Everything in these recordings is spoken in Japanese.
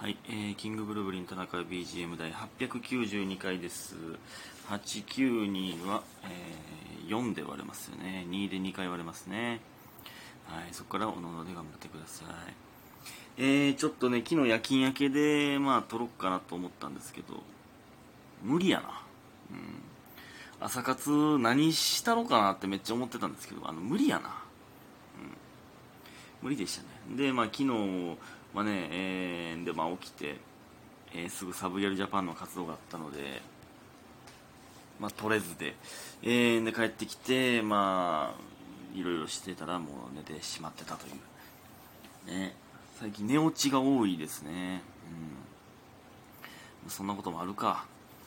はい、えー、キングブルーブリン田中 BGM 第892回です。892は、えー、4で割れますよね。2で2回割れますね。はいそこからおのので頑張ってください。えー、ちょっとね昨日夜勤明けでまあ撮ろっかなと思ったんですけど無理やな。うん。朝活何したろうかなってめっちゃ思ってたんですけどあの無理やな。うん。無理でしたね。でまあ昨日まあね、えー、でまあ起きて、えー、すぐサブリアルジャパンの活動があったのでまあ取れずで、えー、で帰ってきてまあいろいろしてたらもう寝てしまってたという。ね。最近寝落ちが多いですね。うん。そんなこともあるか。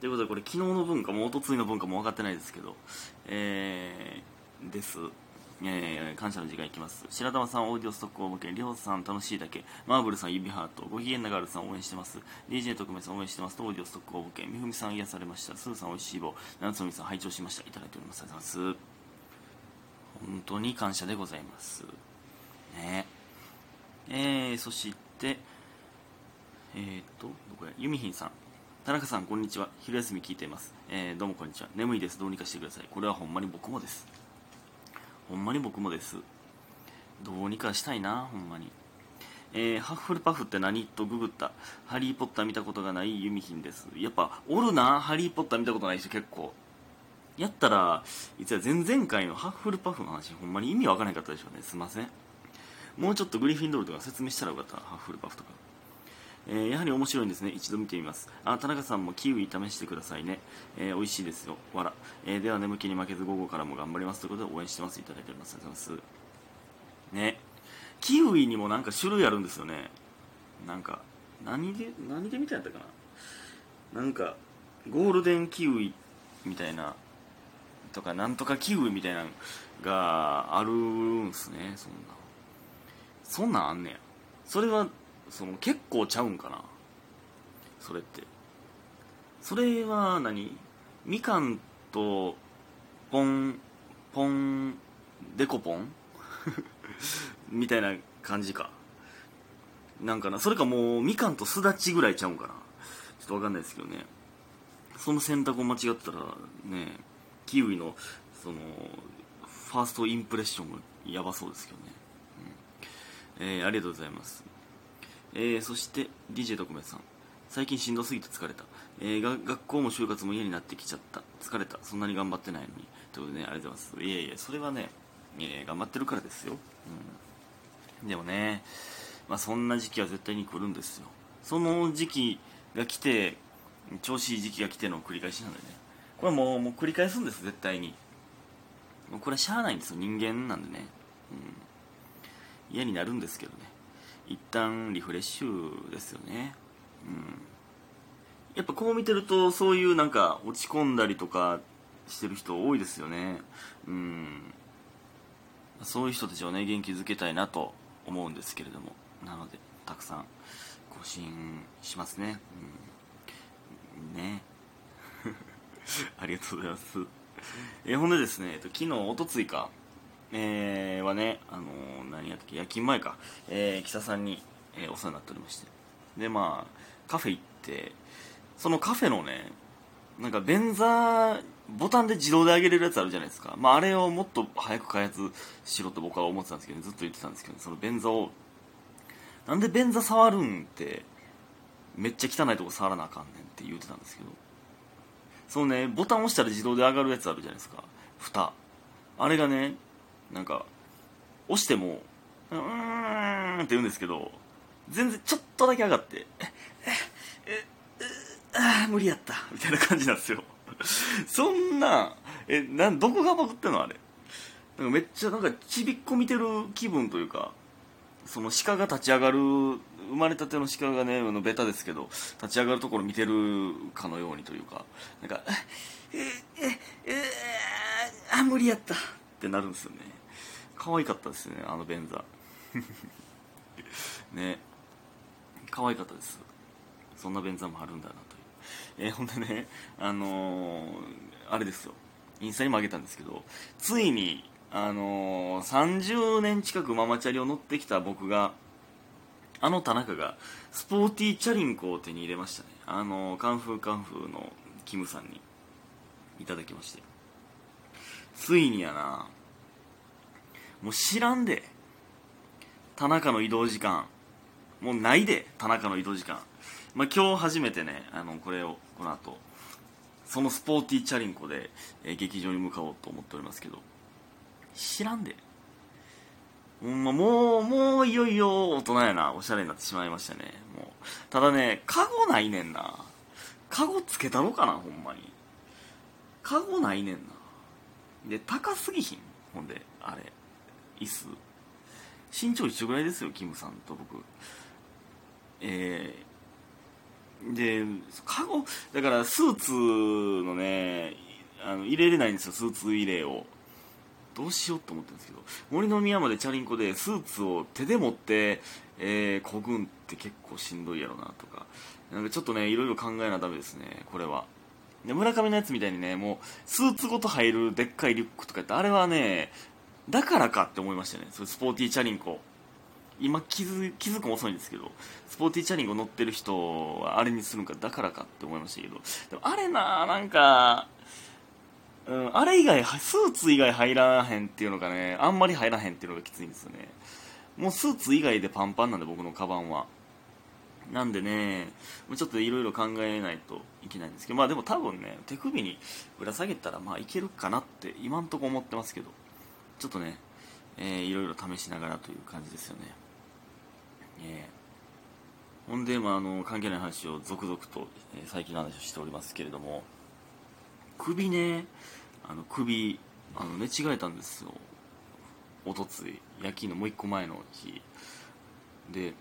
ということでこれ昨日の文化もおとついの文化も分かってないですけどえー、です。えー、感謝の時間いきます。白玉さんオーディオストック応募券りょうさん楽しいだけ。マーブルさん指ハートご機嫌なガールさん応援してます。DJ 特命さん応援してますとオーディオストック応募券みふみさん癒されました。スーさんおいしい棒。夏みさん拝聴しました。いただいております。ありがとうございます本当に感謝でございます。ね。えー、そしてえー、っとどこや？ゆみひんさん。田中さんこんにちは。昼休み聞いています、えー、どうもこんにちは。眠いです。どうにかしてください。これはほんまに僕もです。ほんまに僕もです。どうにかしたいなほんまに。えー、ハッフルパフって何とググった。ハリー・ポッター見たことがないユミヒンです。やっぱおるなハリー・ポッター見たことない人結構。やったらいつや前々回のハッフルパフの話ほんまに意味わからなかったでしょうね。すいません。もうちょっとグリフィンドールとか説明したらよかったハッフルパフとか。えー、やはり面白いんですね。一度見てみます。あ田中さんもキウイ試してくださいね、えー、美味しいですよ。わら、えー、では眠気に負けず午後からも頑張ります。ということで応援してます。いただいております。ありがとうございます。ね。キウイにもなんか種類あるんですよね。なんか何で何で見たんやったかな。なんかゴールデンキウイみたいなとかなんとかキウイみたいなのがあるんすね。そんなそんなんあんねや。それはその結構ちゃうんかな。それって。それは何？みかんとポンポンデコポン？みたいな感じか。なんかな？それかもうみかんとすだちぐらいちゃうんかな。ちょっと分かんないですけどね。その選択を間違ってたらねキウイのそのファーストインプレッションがやばそうですけどね、うん。えー、ありがとうございます。えー、そして DJ 特命さん。最近しんどすぎて疲れた、えー、が学校も就活も嫌になってきちゃった。疲れた。そんなに頑張ってないのに。ということでねありがとうございます。いやいやそれはね、えー、頑張ってるからですよ、うん、でもねまあそんな時期は絶対に来るんですよ。その時期が来て調子いい時期が来ての繰り返しなんでね。これもうもう繰り返すんです絶対に。もうこれはしゃあないんですよ。人間なんでね、うん、嫌になるんですけどね。一旦リフレッシュですよね。うん。やっぱこう見てるとそういうなんか落ち込んだりとかしてる人多いですよね。うん。そういう人たちをね元気づけたいなと思うんですけれども。なのでたくさん更新しますね。うん。ね。ありがとうございます。えほんでですねえっと昨日おとついかえー、はね、あのー、何やったっけ、夜勤前か、えー、北さんに、えー、お世話になっておりまして。で、まあ、カフェ行って、そのカフェのね、なんか便座、ボタンで自動で上げれるやつあるじゃないですか。まあ、あれをもっと早く開発しろと僕は思ってたんですけど、ずっと言ってたんですけど、その便座を、なんで便座触るんって、めっちゃ汚いとこ触らなあかんねんって言ってたんですけど、そのね、ボタン押したら自動で上がるやつあるじゃないですか。蓋。あれがね、なんか押してもうーんって言うんですけど全然ちょっとだけ上がってえええああ無理やったみたいな感じなんですよ。そんなえなんどこがバグってんのあれ？なんかめっちゃなんかちびっこ見てる気分というかその鹿が立ち上がる生まれたての鹿がねのベタですけど立ち上がるところ見てるかのようにというかなんかええええあ無理やったってなるんですよね。可愛かったですねあの便座。ね。可愛かったです。そんな便座もあるんだなという。えー、ほんでねあのー、あれですよ。インスタにもあげたんですけどついにあのー、30年近くママチャリを乗ってきた僕があの田中がスポーティーチャリンコを手に入れましたね。あのカンフーカンフーのキムさんにいただきまして。ついにやなもう知らんで。田中の移動時間。もうないで田中の移動時間。まあ、今日初めてねあのこれをこの後そのスポーティーチャリンコで、え、劇場に向かおうと思っておりますけど。知らんで。ほんまもうもういよいよ大人やなおしゃれになってしまいましたね。もうただねカゴないねんな。カゴつけたのかなほんまに。カゴないねんな。で高すぎひん？ほんであれ。椅子。身長一緒ぐらいですよキムさんと僕。えー、でカゴだからスーツのねあの入れれないんですよスーツ入れを。どうしようと思ってるんですけど。森の宮までチャリンコでスーツを手で持って、えー、こぐんって結構しんどいやろなとか。なんかちょっとねいろいろ考えなダメですねこれは。で村上のやつみたいにねもうスーツごと入るでっかいリュックとかってあれはねだからかって思いましたね。そスポーティーチャリンコ。今気づ気づくも遅いんですけどスポーティーチャリンコ乗ってる人はあれにするんかだからかって思いましたけど。でもあれななんかうん、あれ以外スーツ以外入らへんっていうのがねあんまり入らへんっていうのがきついんですよね。もうスーツ以外でパンパンなんで僕のカバンは。なんでねちょっといろいろ考えないといけないんですけど。まあでも多分ね手首にぶら下げたらまあいけるかなって今んとこ思ってますけど。ちょっとねえー、いろいろ試しながらという感じですよね。えー、ほんで、まあ、あの関係ない話を続々と、えー、最近の話をしておりますけれども首ねあの首あの寝違えたんですよ。おとつい。夜勤のもう一個前の日で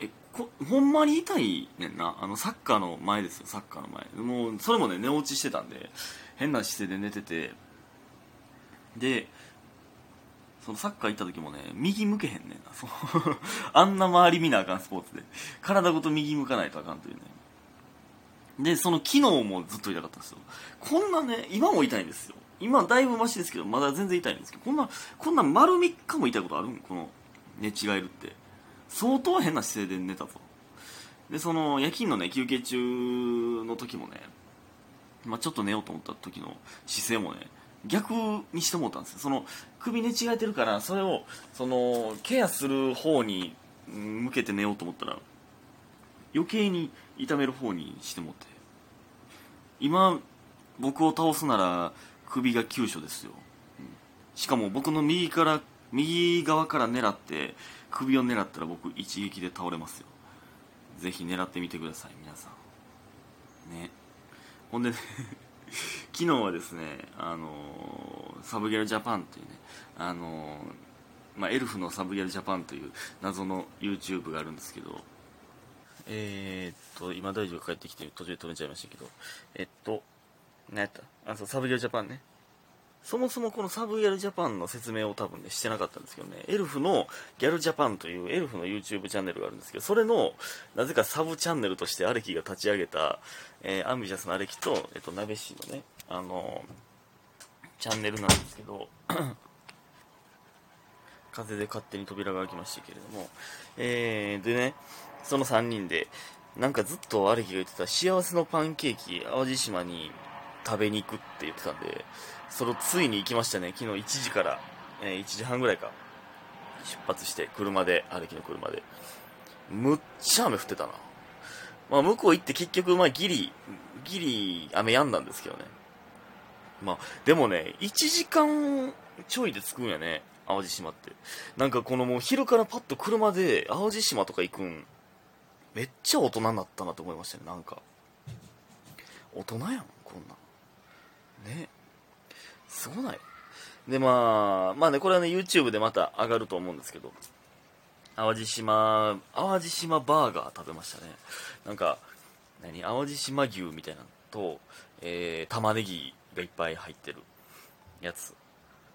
えこほんまに痛いねんな。あのサッカーの前ですよサッカーの前。もうそれもね寝落ちしてたんで変な姿勢で寝ててでそのサッカー行った時もね、右向けへんねんな。そ あんな周り見なあかんスポーツで。体ごと右向かないとあかんというね。で、その機能もずっと痛かったんですよ。こんなね、今も痛いんですよ。今だいぶマシですけど、まだ全然痛いんですけど、こんな、こんな丸3日も痛いことあるん？この、寝違えるって。相当変な姿勢で寝たぞ。で、その、夜勤のね、休憩中の時もね、まあ、ちょっと寝ようと思った時の姿勢もね、逆にしてもうたんですよ。その首寝違えてるからそれをそのケアする方に向けて寝ようと思ったら余計に痛める方にしてもって。今僕を倒すなら首が急所ですよ、うん。しかも僕の右から右側から狙って首を狙ったら僕一撃で倒れますよ。ぜひ狙ってみてください皆さん。ね。ほんでね昨日はですね、あのサブギャルジャパンというね、あのまあ、エルフのサブギャルジャパンという謎の YouTube があるんですけど、えー、っと、今大丈夫帰ってきて途中で止めちゃいましたけど、えっと、何やった？あ、そう、サブギャルジャパンね。そもそもこのサブギャルジャパンの説明を多分ね、してなかったんですけどね、エルフのギャルジャパンというエルフの YouTube チャンネルがあるんですけど、それの、なぜかサブチャンネルとしてアレキが立ち上げた、えー、アンビシャスのアレキと、えっと、鍋氏のね、あのチャンネルなんですけど、風で勝手に扉が開きましたけれども、えー、でね、その3人で、なんかずっとアレキが言ってた幸せのパンケーキ、淡路島に食べに行くって言ってたんで、それをついに行きましたね。昨日1時から、えー、1時半ぐらいか。出発して、車で、歩きの車で。むっちゃ雨降ってたな。まあ、向こう行って結局、まあ、ギリ、ギリ、雨止んだんですけどね。まあ、でもね、1時間ちょいで着くんやね。淡路島って。なんかこのもう昼からパッと車で淡路島とか行くん、めっちゃ大人になったなと思いましたね、なんか。大人やん、こんなん。ね。すごないで、まあ、まあね、これはね、YouTube でまた上がると思うんですけど、淡路島、淡路島バーガー食べましたね。なんか、何？淡路島牛みたいなのと、えー、玉ねぎがいっぱい入ってるやつ、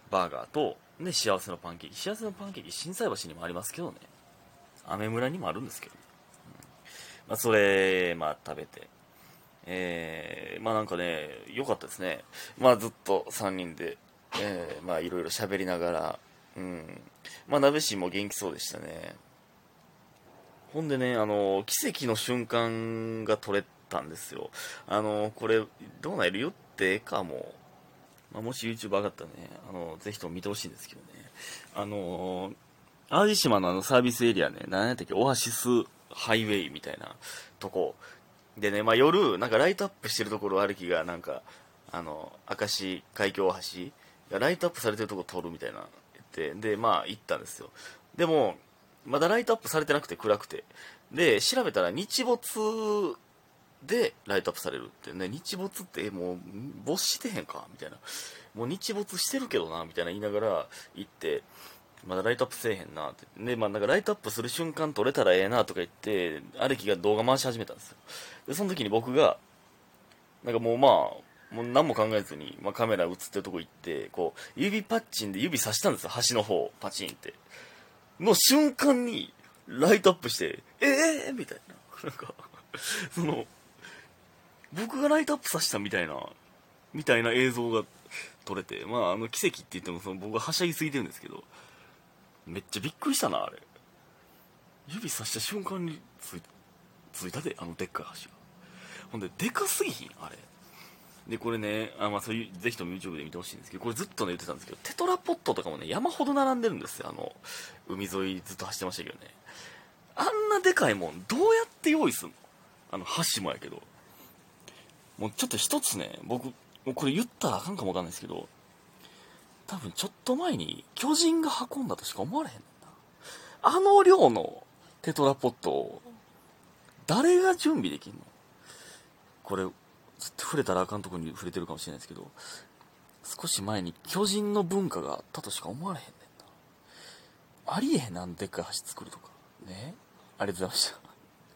バーガーと、で、幸せのパンケーキ。幸せのパンケーキ、心斎橋にもありますけどね。アメ村にもあるんですけど、うん、まあ、それ、まあ、食べて、えー、まあなんかね、良かったですね。まあずっと3人で、えー、まあいろいろ喋りながら、うん。まあ鍋氏も元気そうでしたね。ほんでね、あの、奇跡の瞬間が撮れたんですよ。あの、これ、どうなる言ってかも。まあ、もし YouTube 上がったらね、あの、ぜひとも見てほしいんですけどね。あの、淡路島のあのサービスエリアね、何やったっけ、オアシスハイウェイみたいなとこ。でね、まあ、夜、なんかライトアップしてるところ歩きが、なんか、あの、明石海峡大橋がライトアップされてるとこ通るみたいな言って、で、まあ、行ったんですよ。でも、まだライトアップされてなくて暗くて。で、調べたら日没でライトアップされるってね、日没ってもう没してへんかみたいな。もう日没してるけどなみたいな言いながら行って、まだライトアップせえへんなって。で、まあなんかライトアップする瞬間撮れたらええなとか言って、アレキが動画回し始めたんですよ。で、その時に僕が、なんかもうまあ、もう何も考えずに、まあ、カメラ映ってるとこ行って、こう、指パッチンで指さしたんですよ、端の方、パチンって。の瞬間に、ライトアップして、ええー、みたいな。なんか、その、僕がライトアップさせたみたいな、みたいな映像が撮れて、まあ、あの、奇跡って言っても、その僕がはしゃぎすぎてるんですけど、めっちゃびっくりしたな、あれ。指さした瞬間についたで、あのでっかい橋が。ほんで、でかすぎひんあれ。で、これね、あまあ、そういう、ぜひとも YouTube で見てほしいんですけど、これずっとね、言ってたんですけど、テトラポットとかもね、山ほど並んでるんですよ。あの、海沿いずっと走ってましたけどね。あんなでかいもん、どうやって用意すんの？あの、橋もやけど。もうちょっと一つね、僕、もうこれ言ったらあかんかもわかんないですけど、多分ちょっと前に巨人が運んだとしか思われへんな。あの量のテトラポットを、誰が準備できんの？これ、ずっと触れたらあかんとこに触れてるかもしれないですけど、少し前に巨人の文化があったとしか思われへんねんな。ありえへんなんでっかい橋作るとか。ね？ありがとうございました。